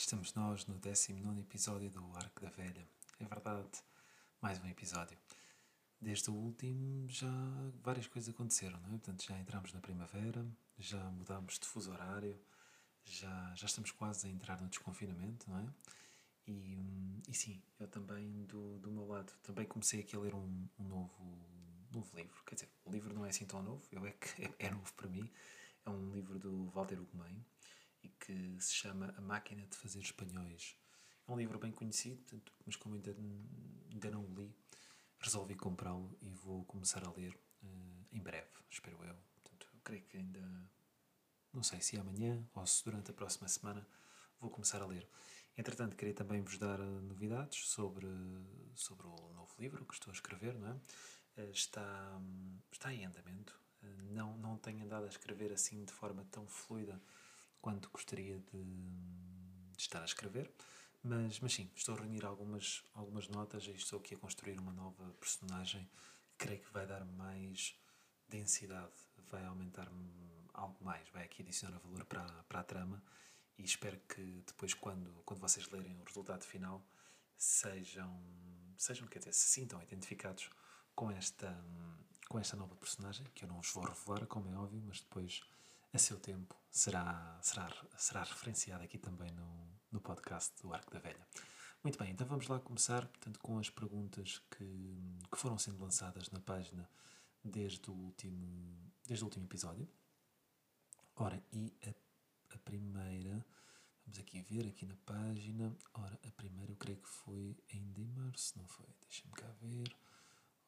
estamos nós no 19 episódio do Arco da Velha. É verdade, mais um episódio. Desde o último já várias coisas aconteceram, não é? Portanto, já entramos na primavera, já mudámos de fuso horário, já, já estamos quase a entrar no desconfinamento, não é? E, e sim, eu também, do, do meu lado, também comecei aqui a ler um, um novo, novo livro. Quer dizer, o livro não é assim tão novo, eu é que é, é novo para mim. É um livro do Walter Ugumem e que se chama A Máquina de Fazer Espanhóis. É um livro bem conhecido, portanto, mas como ainda, ainda não o li, resolvi comprá-lo e vou começar a ler uh, em breve, espero eu. Portanto, eu creio que ainda, não sei se amanhã ou se durante a próxima semana, vou começar a ler. Entretanto, queria também vos dar eh, novidades sobre, sobre o novo livro que estou a escrever, não é? Uh, está, está em andamento. Não, não tenho andado a escrever assim de forma tão fluida quanto gostaria de, de, estar a escrever. Mas, mas sim, estou a reunir algumas, algumas notas e estou aqui a construir uma nova personagem creio que vai dar mais densidade, vai aumentar algo mais, vai aqui adicionar valor para, para a trama e espero que depois, quando, quando vocês lerem o resultado final, sejam, sejam quer dizer, se sintam identificados com esta, com esta nova personagem, que eu não vos vou revelar, como é óbvio, mas depois a seu tempo, será, será, será referenciado aqui também no, no podcast do Arco da Velha. Muito bem, então vamos lá começar portanto, com as perguntas que, que foram sendo lançadas na página desde o último, desde o último episódio. Ora, e a, a primeira, vamos aqui ver, aqui na página. Ora, a primeira eu creio que foi ainda em março, não foi? Deixa-me cá ver.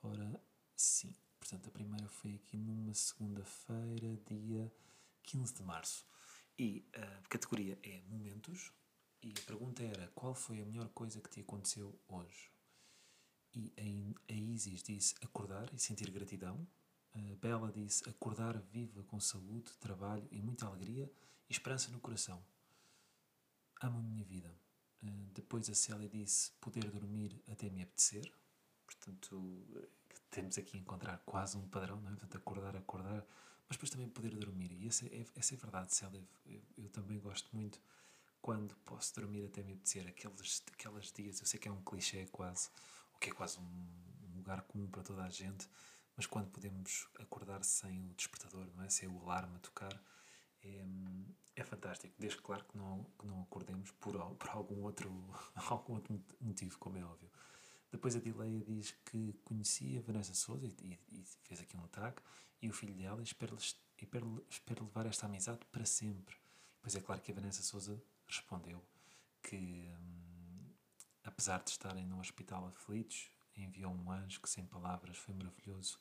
Ora, sim. Portanto, a primeira foi aqui numa segunda-feira, dia 15 de março. E a categoria é Momentos. E a pergunta era: qual foi a melhor coisa que te aconteceu hoje? E a Isis disse acordar e sentir gratidão. A Bela disse acordar viva com saúde, trabalho e muita alegria e esperança no coração. Amo a minha vida. Depois a Célia disse poder dormir até me apetecer. Portanto, temos aqui a encontrar quase um padrão, não é? Portanto, acordar, acordar, mas depois também poder dormir. E essa é, essa é verdade, Célia. Eu, eu, também gosto muito quando posso dormir até me apetecer. Aqueles, aqueles dias, eu sei que é um clichê quase, o que é quase um, lugar comum para toda a gente, mas quando podemos acordar sem o despertador, não é? Sem o alarme a tocar, é, é fantástico. Desde claro que não, que não acordemos por, por algum, outro, algum outro motivo, como é óbvio. Depois a Dileia diz que conhecia Vanessa Souza e, e, fez aqui um tag, e o filho dela, e espero, levar esta amizade para sempre. Pois é claro que a Vanessa Souza respondeu que, hum, apesar de estarem no hospital aflitos, enviou um anjo que, sem palavras, foi maravilhoso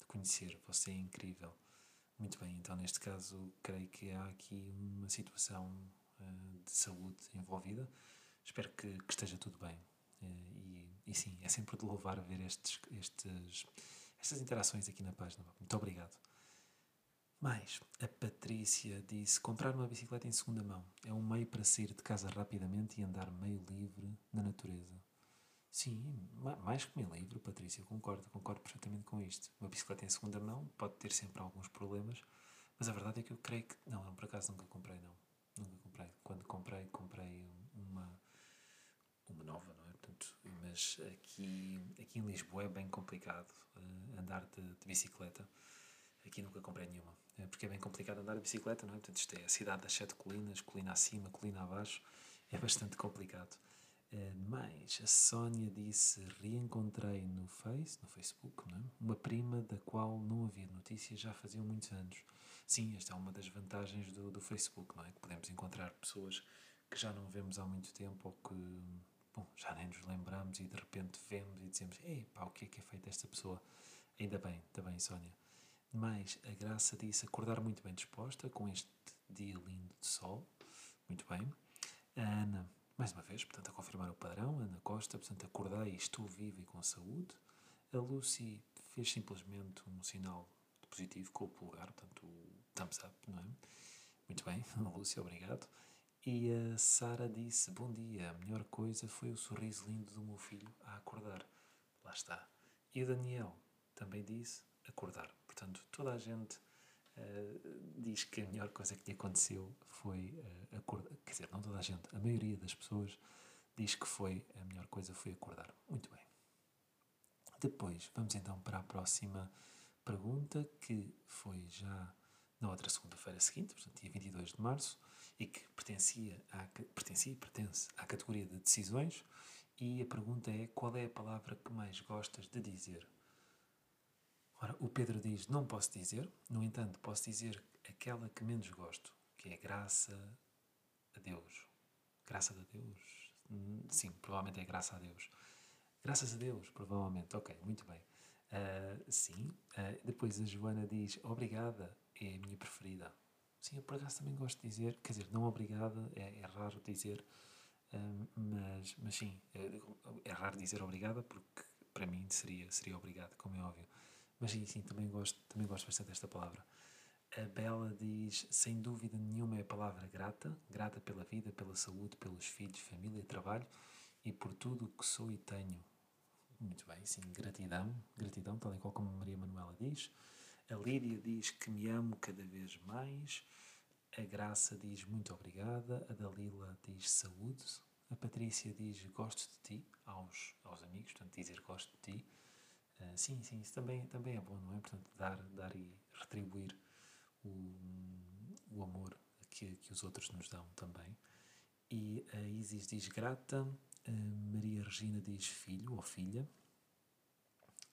de conhecer. Você é incrível. Muito bem, então neste caso, creio que há aqui uma situação uh, de saúde envolvida. Espero que, que esteja tudo bem. Uh, e e sim, é sempre de louvar ver estes, estes, estas interações aqui na página. Muito obrigado. Mais, a Patrícia disse: comprar uma bicicleta em segunda mão é um meio para sair de casa rapidamente e andar meio livre na natureza. Sim, mais que meio livre, Patrícia, concordo, concordo perfeitamente com isto. Uma bicicleta em segunda mão pode ter sempre alguns problemas, mas a verdade é que eu creio que. Não, não por acaso nunca comprei, não. Nunca comprei. Quando comprei, comprei uma, uma nova, não é? Portanto, mas aqui, aqui em Lisboa é bem complicado uh, andar de, de, bicicleta. Aqui nunca comprei nenhuma, uh, porque é bem complicado andar de bicicleta, não é? Portanto, isto é a cidade das sete colinas, colina acima, colina abaixo, é bastante complicado. Uh, mas a Sónia disse: reencontrei no Face, no Facebook, é? uma prima da qual não havia notícias já faziam muitos anos. Sim, esta é uma das vantagens do, do Facebook, não é? Que podemos encontrar pessoas que já não vemos há muito tempo ou que bom, já nem nos lembramos e de repente vemos e dizemos: Ei, pá, o que é que é feito esta pessoa? Ainda bem, está bem, Sónia. Mas a Graça disse acordar muito bem disposta com este dia lindo de sol. Muito bem. A Ana, mais uma vez, portanto, a confirmar o padrão. Ana Costa, portanto, acordei e estou viva e com saúde. A Lucy fez simplesmente um sinal positivo com o polegar, portanto, o thumbs up, não é? Muito bem, Lúcia, obrigado. E a Sara disse: Bom dia, a melhor coisa foi o sorriso lindo do meu filho a acordar. Lá está. E o Daniel também disse: Acordar. Portanto, toda a gente uh, diz que a melhor coisa que lhe aconteceu foi uh, acordar. Quer dizer, não toda a gente, a maioria das pessoas diz que foi a melhor coisa foi acordar. Muito bem. Depois, vamos então para a próxima pergunta, que foi já na outra segunda-feira seguinte, portanto, dia 22 de março, e que pertencia, à, pertencia pertence à categoria de decisões. E a pergunta é: qual é a palavra que mais gostas de dizer? Ora, o Pedro diz: não posso dizer, no entanto, posso dizer aquela que menos gosto, que é graça a Deus. Graça a Deus? Sim, provavelmente é graça a Deus. Graças a Deus, provavelmente. Ok, muito bem. Uh, sim. Uh, depois a Joana diz: Obrigada, é a minha preferida. Sim, eu por acaso também gosto de dizer, quer dizer, não obrigada, é, é raro dizer, uh, mas, mas sim, é, é, raro dizer obrigada porque para mim seria, seria obrigado, como é óbvio. Mas sim, sim, também gosto, também gosto bastante desta palavra. A Bela diz: sem dúvida nenhuma é a palavra grata, grata pela vida, pela saúde, pelos filhos, família, trabalho e por tudo o que sou e tenho. Muito bem, sim, gratidão, gratidão, tal e qual como Maria Manuela diz. A Lídia diz que me amo cada vez mais. A Graça diz muito obrigada. A Dalila diz saúde. A Patrícia diz gosto de ti aos, aos amigos, portanto, dizer gosto de ti. Uh, sim, sim, isso também, também é bom, não é? Portanto, dar, dar e retribuir o, o amor que, que os outros nos dão também. E a Isis diz grata. A Maria Regina diz filho ou filha.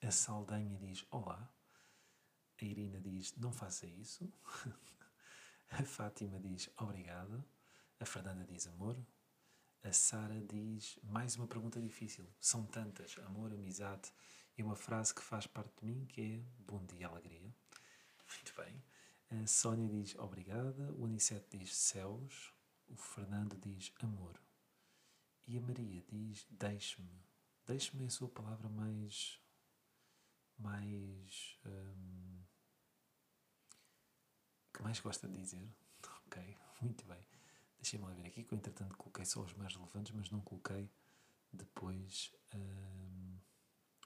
A Saldanha diz olá. A Irina diz não faça isso. a Fátima diz obrigada. A Fernanda diz amor. A Sara diz mais uma pergunta difícil. São tantas: amor, amizade e uma frase que faz parte de mim que é bom dia, alegria. Muito bem. A Sónia diz obrigada. O Anicete diz céus. O Fernando diz amor. E a Maria diz: Deixe-me. Deixe-me é a sua palavra mais. mais. Hum, que mais gosta de dizer. Ok, muito bem. Deixem-me lá ver aqui, que eu entretanto coloquei só os mais relevantes, mas não coloquei depois hum,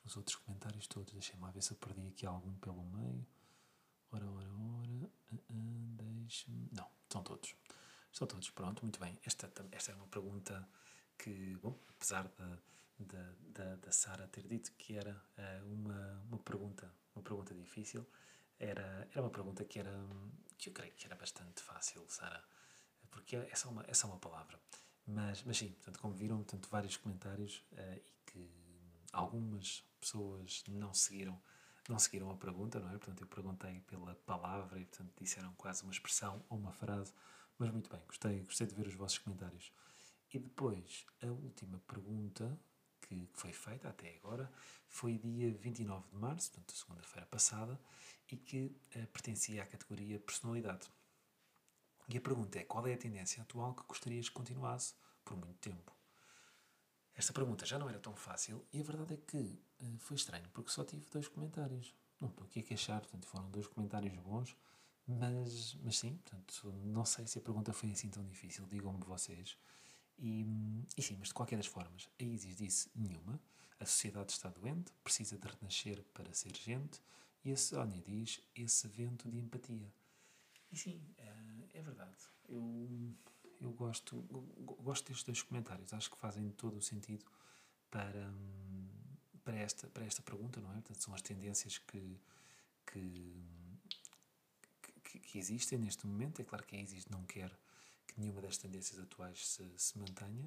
os outros comentários todos. Deixem-me lá ver se eu perdi aqui algum pelo meio. Ora, ora, ora. Uh, uh, Deixe-me. Não, estão todos. Estão todos. Pronto, muito bem. Esta, esta é uma pergunta que, bom, apesar da, Sara ter dito que era uh, uma, uma pergunta uma pergunta difícil, era, era uma pergunta que, era, que eu creio que era bastante fácil, Sara, porque é só uma, é só uma palavra. Mas, mas sim, portanto, como viram, portanto, vários comentários uh, e que algumas pessoas não seguiram não seguiram a pergunta, não é? Portanto, eu perguntei pela palavra e, portanto, disseram quase uma expressão ou uma frase. Mas muito bem, gostei, gostei de ver os vossos comentários. E depois, a última pergunta que, que foi feita até agora foi dia 29 de março, portanto, segunda-feira passada, e que uh, pertencia à categoria personalidade. E a pergunta é: qual é a tendência atual que gostarias que continuasse por muito tempo? Esta pergunta já não era tão fácil e a verdade é que uh, foi estranho, porque só tive dois comentários. Não estou aqui a queixar, portanto, foram dois comentários bons, mas, mas sim, portanto, não sei se a pergunta foi assim tão difícil, digam-me vocês. E, e sim, mas de qualquer das formas, a Isis disse nenhuma. A sociedade está doente, precisa de renascer para ser gente. E a Sónia diz esse vento de empatia. E sim, é, é verdade. Eu, eu gosto, gosto destes dois comentários. Acho que fazem todo o sentido para, para, esta, para esta pergunta, não é? Portanto, são as tendências que, que, que, que existem neste momento. É claro que a Isis não quer que nenhuma das tendências atuais se, se mantenha,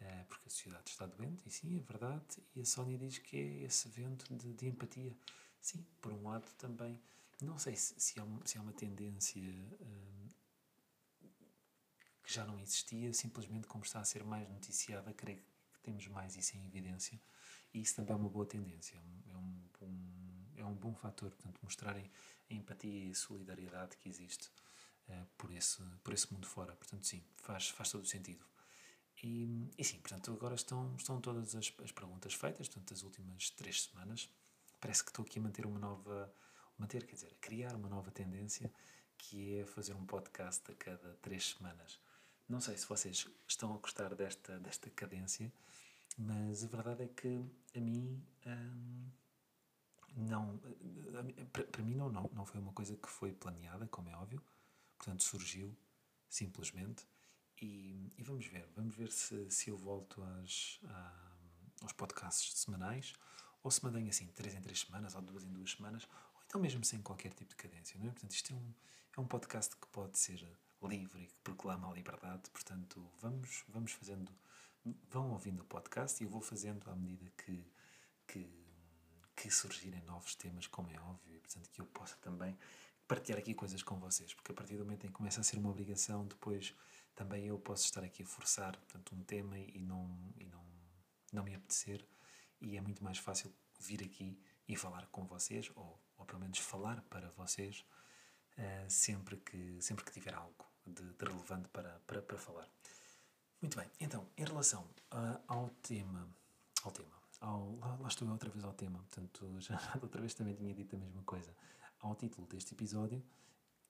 uh, porque a sociedade está doente, e sim, é verdade, e a Sónia diz que é esse vento de, de empatia. Sim, por um lado também, não sei se, se, há, se há uma tendência uh, que já não existia, simplesmente como está a ser mais noticiada, creio que temos mais isso em evidência, e isso também é uma boa tendência, é um, bom, é um bom fator, portanto, mostrarem a empatia e a solidariedade que existe uh, por, esse, por esse mundo fora. Portanto, sim, faz, faz todo o sentido. E, e sim, portanto, agora estão, estão todas as, as perguntas feitas, portanto, as últimas três semanas. Parece que estou aqui a manter uma nova, manter, quer dizer, a criar uma nova tendência, que é fazer um podcast a cada três semanas. Não sei se vocês estão a gostar desta, desta cadência, mas a verdade é que a mim hum, não, para mim não, não, não foi uma coisa que foi planeada, como é óbvio, portanto surgiu simplesmente e, e vamos ver, vamos ver se, se eu volto às, à, aos podcasts semanais ou se mantenho assim, três em três semanas ou duas em duas semanas ou então mesmo sem qualquer tipo de cadência, não é? Portanto, isto é um, é um podcast que pode ser livre que proclama a liberdade, portanto, vamos, vamos fazendo, vão ouvindo o podcast e eu vou fazendo à medida que, que que surgirem novos temas, como é óbvio, e portanto que eu possa também partilhar aqui coisas com vocês, porque a partir do momento em que começa a ser uma obrigação, depois também eu posso estar aqui a forçar portanto, um tema e não, e não, não me apetecer, e é muito mais fácil vir aqui e falar com vocês, ou, ou pelo menos falar para vocês, uh, sempre, que, sempre que tiver algo de, de relevante para, para, para falar. Muito bem, então, em relação uh, ao tema, ao tema, ao, lá, lá, estou eu outra vez ao tema, portanto, já, outra vez também tinha dito a mesma coisa. Ao título deste episódio,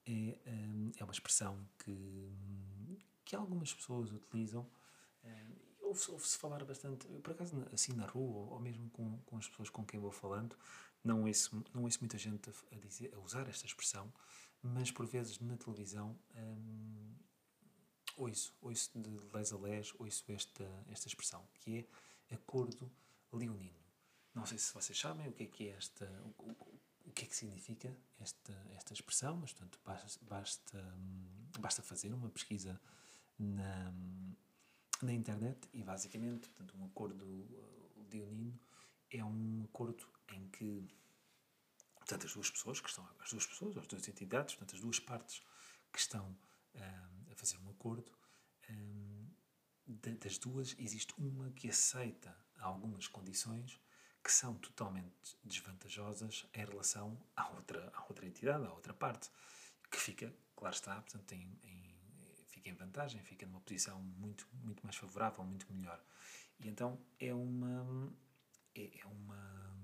é, hum, é uma expressão que, que algumas pessoas utilizam. Hum, ouve-se ouve falar bastante, por acaso, assim na rua, ou mesmo com, com as pessoas com quem vou falando, não ouço, não ouço muita gente a, dizer, a usar esta expressão, mas por vezes na televisão hum, ouço, ouço de les a les, ouço esta, esta expressão, que é acordo leonino. Não sei se vocês sabem o que é que é esta, o, o que é que significa esta, esta expressão, mas portanto basta, basta, basta fazer uma pesquisa na, na internet e basicamente portanto, um acordo uh, leonino é um acordo em que portanto, as duas pessoas que estão, as duas pessoas, as duas entidades, portanto, as duas partes que estão um, a fazer um acordo, um, das duas existe uma que aceita algumas condições que são totalmente desvantajosas em relação à outra, à outra entidade, à outra parte, que fica, claro está, portanto, em, em, fica em vantagem, fica numa posição muito, muito mais favorável, muito melhor. E então é uma, é, é uma,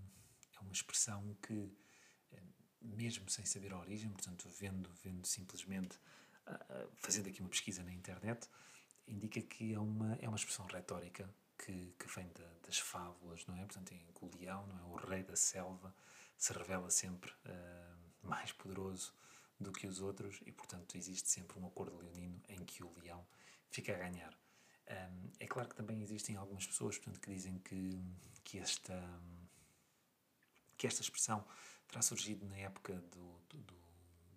é uma expressão que, mesmo sem saber a origem, portanto, vendo, vendo simplesmente, ah, ah, fazendo aqui uma pesquisa na internet, indica que é uma, é uma expressão retórica que, que vem de, das fábulas, não é? Portanto, em que o leão, não é? o rei da selva, se revela sempre uh, mais poderoso do que os outros e, portanto, existe sempre um acordo leonino em que o leão fica a ganhar. Um, é claro que também existem algumas pessoas portanto, que dizem que, que, esta, que esta expressão terá surgido na época do, do,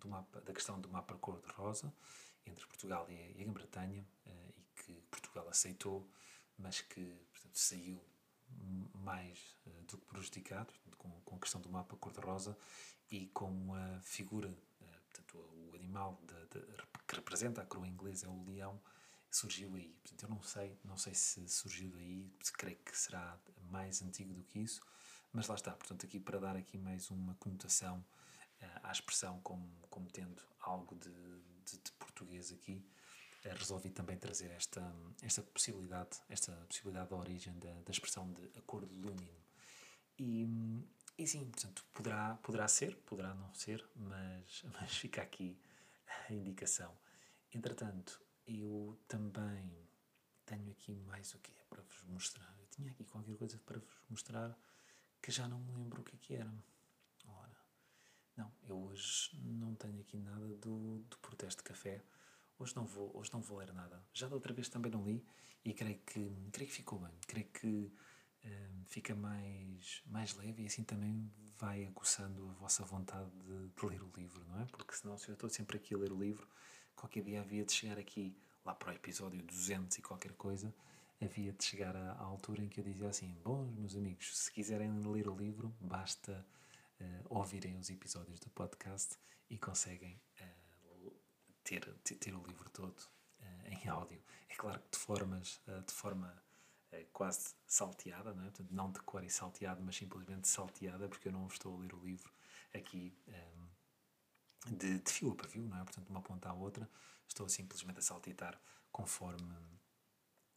do, mapa, da questão do mapa cor-de-rosa entre Portugal e a, Grã-Bretanha uh, e que Portugal aceitou mas que portanto, saiu mais uh, do que prejudicado com, com, a questão do mapa cor-de-rosa e com a figura, uh, portanto, o animal de, de, que representa a coroa inglesa é o leão, surgiu aí. Portanto, eu não sei, não sei se surgiu daí, creio que será mais antigo do que isso, mas lá está. Portanto, aqui para dar aqui mais uma conotação uh, à expressão como, como tendo algo de, de, de português aqui, eh, resolvi também trazer esta, esta possibilidade, esta possibilidade da origem da, da expressão de acordo leonino. E, e sim, portanto, poderá, poderá ser, poderá não ser, mas, mas fica aqui a indicação. Entretanto, eu também tenho aqui mais o que é para vos mostrar. Eu tinha aqui qualquer coisa para vos mostrar que já não me lembro o que é que era. Ora, não, eu hoje não tenho aqui nada do, do protesto de café hoje não vou, hoje não vou ler nada. Já da outra vez também não li e creio que, creio que ficou bem. Creio que um, fica mais, mais leve e assim também vai aguçando a vossa vontade de, de, ler o livro, não é? Porque senão, se eu estou sempre aqui a ler o livro, qualquer dia havia de chegar aqui, lá para o episódio 200 e qualquer coisa, havia de chegar à, à altura em que eu dizia assim: Bom, meus amigos, se quiserem ler o livro, basta uh, ouvirem os episódios do podcast e conseguem. Uh, ter, ter o livro todo uh, em áudio. É claro que de, formas, uh, de forma uh, quase salteada, não é? Portanto, não de cor e salteado, mas simplesmente salteada, porque eu não estou a ler o livro aqui um, de, de, fio a pavio, não é? Portanto, de uma ponta à outra, estou simplesmente a saltitar conforme,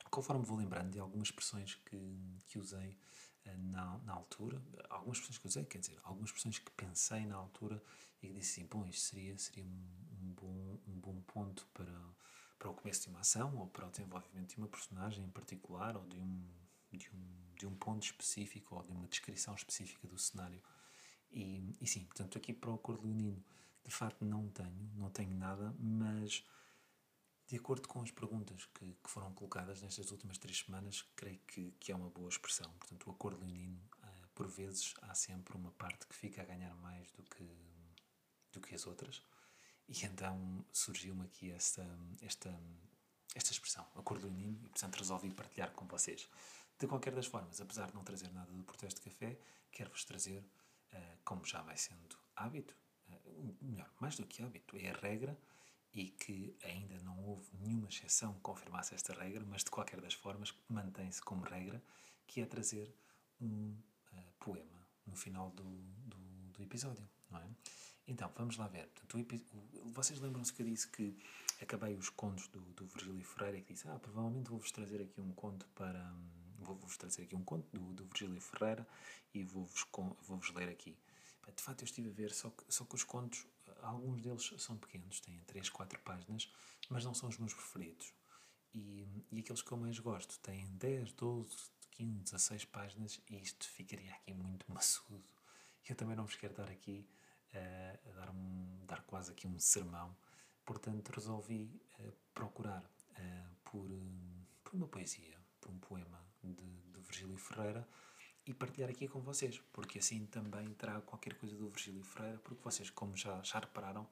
conforme vou lembrando de algumas expressões que, que usei na, na altura, algumas expressões que usei, quer dizer, algumas expressões que pensei na altura e que disse assim, bom, isto seria, seria bom, ponto para, para o começo de uma ação ou para o desenvolvimento de uma personagem em particular ou de um, de um, de um ponto específico ou de uma descrição específica do cenário. E, e sim, portanto, aqui para o acordo leonino, de facto não tenho, não tenho nada, mas de acordo com as perguntas que, que foram colocadas nestas últimas três semanas, creio que, que é uma boa expressão. Portanto, o acordo leonino, uh, por vezes, há sempre uma parte que fica a ganhar mais do que, do que as outras. E então surgiu-me aqui esta, esta, esta expressão, acordo leonino, e portanto resolvi partilhar com vocês. De qualquer das formas, apesar de não trazer nada do protesto de café, quero-vos trazer, uh, como já vai sendo hábito, uh, melhor, mais do que hábito, é a regra e que ainda não houve nenhuma exceção que confirmasse esta regra, mas de qualquer das formas mantém-se como regra, que é trazer um uh, poema no final do, do, do, episódio, não é? Então, vamos lá ver. Portanto, o, vocês lembram-se que eu disse que acabei os contos do, do Virgílio Ferreira que disse, ah, provavelmente vou-vos trazer aqui um conto para... Vou-vos trazer aqui um conto do, do Virgílio Ferreira e vou-vos vou -vos ler aqui. De facto, eu estive a ver, só que, só que os contos alguns deles são pequenos, têm 3, 4 páginas, mas não são os meus preferidos. E, e aqueles que eu mais gosto têm 10, 12, 15, 16 páginas e isto ficaria aqui muito maçudo. Eu também não vos quero dar aqui uh, a dar, um, dar quase aqui um sermão, portanto resolvi uh, procurar uh, por, por uma poesia, por um poema de, de Virgílio Ferreira e partilhar aqui com vocês, porque assim também trago qualquer coisa do Virgílio Ferreira, porque vocês, como já, já repararam,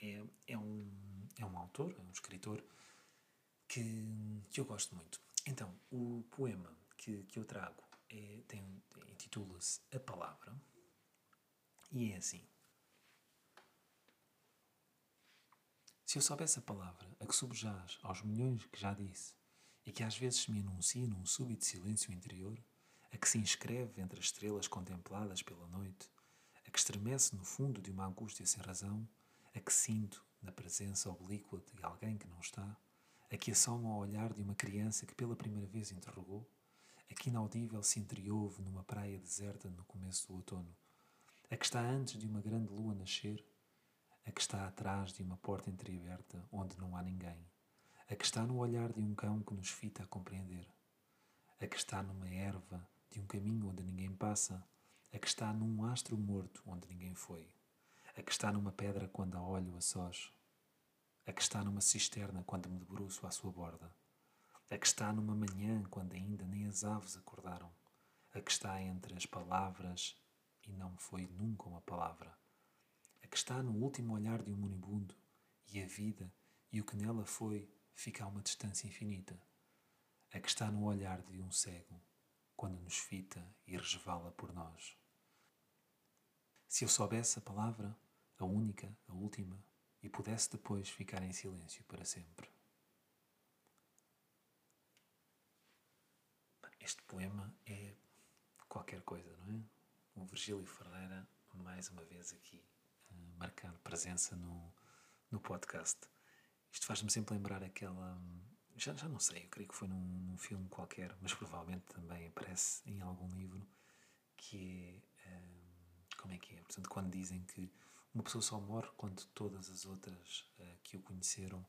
é, é, um, é um autor, é um escritor que, que eu gosto muito. Então, o poema que, que eu trago é, intitula-se A Palavra e é assim. Se eu soubesse a palavra a que subjaz aos milhões que já disse e que às vezes me anuncia num súbito silêncio interior, a que se inscreve entre as estrelas contempladas pela noite, a que estremece no fundo de uma angústia sem razão, a que sinto na presença oblíqua de alguém que não está, a que assoma ao olhar de uma criança que pela primeira vez interrogou, a que inaudível se entreouve numa praia deserta no começo do outono, a que está antes de uma grande lua nascer, a que está atrás de uma porta entreaberta onde não há ninguém, a que está no olhar de um cão que nos fita a compreender, a que está numa erva de um caminho onde ninguém passa, a que está num astro morto onde ninguém foi, a que está numa pedra quando a olho a sós, a que está numa cisterna quando me debruço à sua borda, a que está numa manhã quando ainda nem as aves acordaram, a que está entre as palavras e não foi nunca uma palavra, a que está no último olhar de um moribundo e a vida e o que nela foi fica a uma distância infinita, a que está no olhar de um cego quando nos fita e resvala por nós. Se eu soubesse a palavra, a única, a última, e pudesse depois ficar em silêncio para sempre. Este poema é qualquer coisa, não é? O Virgílio Ferreira, mais uma vez aqui, marcando presença no, no podcast. Isto faz-me sempre lembrar aquela já, já não sei, eu creio que foi num, num, filme qualquer, mas provavelmente também aparece em algum livro, que é, um, como é que é? Portanto, quando dizem que uma pessoa só morre quando todas as outras uh, que o conheceram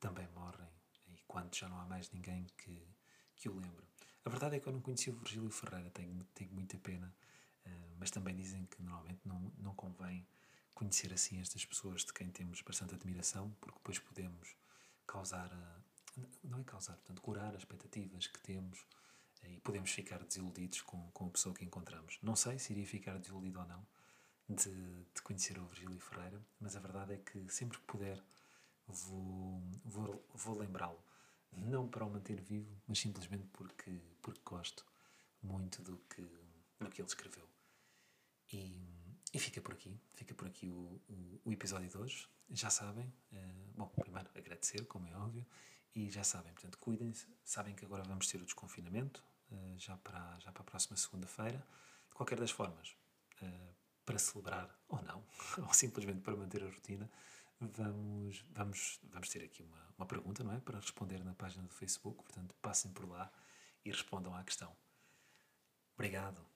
também morrem, e quando já não há mais ninguém que, que o lembre. A verdade é que eu não conheci o Virgílio Ferreira, tenho, tenho muita pena, uh, mas também dizem que normalmente não, não convém conhecer assim estas pessoas de quem temos bastante admiração, porque depois podemos causar uh, não é causar, portanto, curar as expectativas que temos eh, e podemos ficar desiludidos com, com a pessoa que encontramos. Não sei se iria ficar desiludido ou não de, de conhecer o Virgílio Ferreira, mas a verdade é que sempre que puder vou, vou, vou lembrá-lo. Não para o manter vivo, mas simplesmente porque, porque gosto muito do que, do que ele escreveu. E, e fica por aqui, fica por aqui o, o, o episódio de hoje. Já sabem, uh, bom, primeiro agradecer, como é óbvio, e já sabem, portanto, cuidem-se. Sabem que agora vamos ter o desconfinamento, uh, já, para, já para a próxima segunda-feira. De qualquer das formas, uh, para celebrar ou não, ou simplesmente para manter a rotina, vamos, vamos, vamos ter aqui uma, uma pergunta, não é? Para responder na página do Facebook. Portanto, passem por lá e respondam à questão. Obrigado